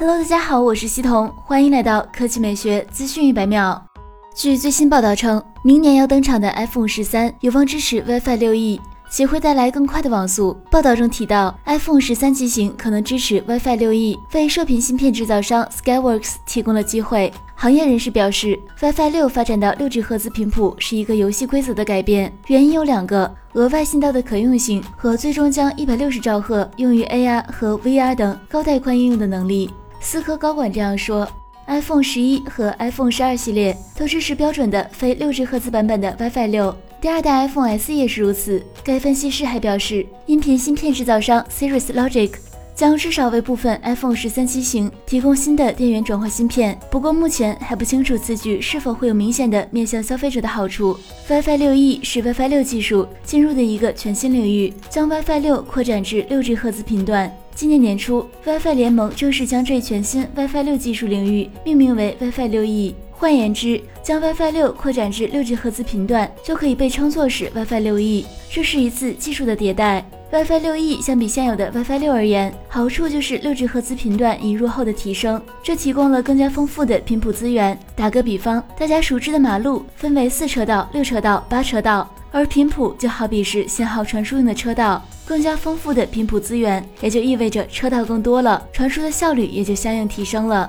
Hello，大家好，我是西彤，欢迎来到科技美学资讯一百秒。据最新报道称，明年要登场的 iPhone 十三有望支持 WiFi 六 E。且会带来更快的网速。报道中提到，iPhone 十三机型可能支持 WiFi 六 E，为射频芯片制造商 Skyworks 提供了机会。行业人士表示，WiFi 六发展到六 G 赫兹频谱是一个游戏规则的改变，原因有两个：额外信道的可用性和最终将一百六十兆赫用于 AR 和 VR 等高带宽应用的能力。思科高管这样说。iPhone 十一和 iPhone 十二系列都支持标准的非六 G 赫兹版本的 WiFi 六。第二代 iPhone S 也是如此。该分析师还表示，音频芯片制造商 Cirrus Logic 将至少为部分 iPhone 十三机型提供新的电源转换芯片。不过目前还不清楚此举是否会有明显的面向消费者的好处。WiFi 六 E 是 WiFi 六技术进入的一个全新领域，将 WiFi 六扩展至六 G 赫兹频段。今年年初，WiFi 联盟正式将这一全新 WiFi 六技术领域命名为 WiFi 六 E。换言之，将 WiFi 六扩展至六 G 赫兹频段，就可以被称作是 WiFi 六 E。这是一次技术的迭代。WiFi 六 E 相比现有的 WiFi 六而言，好处就是六 G 赫兹频段引入后的提升，这提供了更加丰富的频谱资源。打个比方，大家熟知的马路分为四车道、六车道、八车道，而频谱就好比是信号传输用的车道。更加丰富的频谱资源，也就意味着车道更多了，传输的效率也就相应提升了。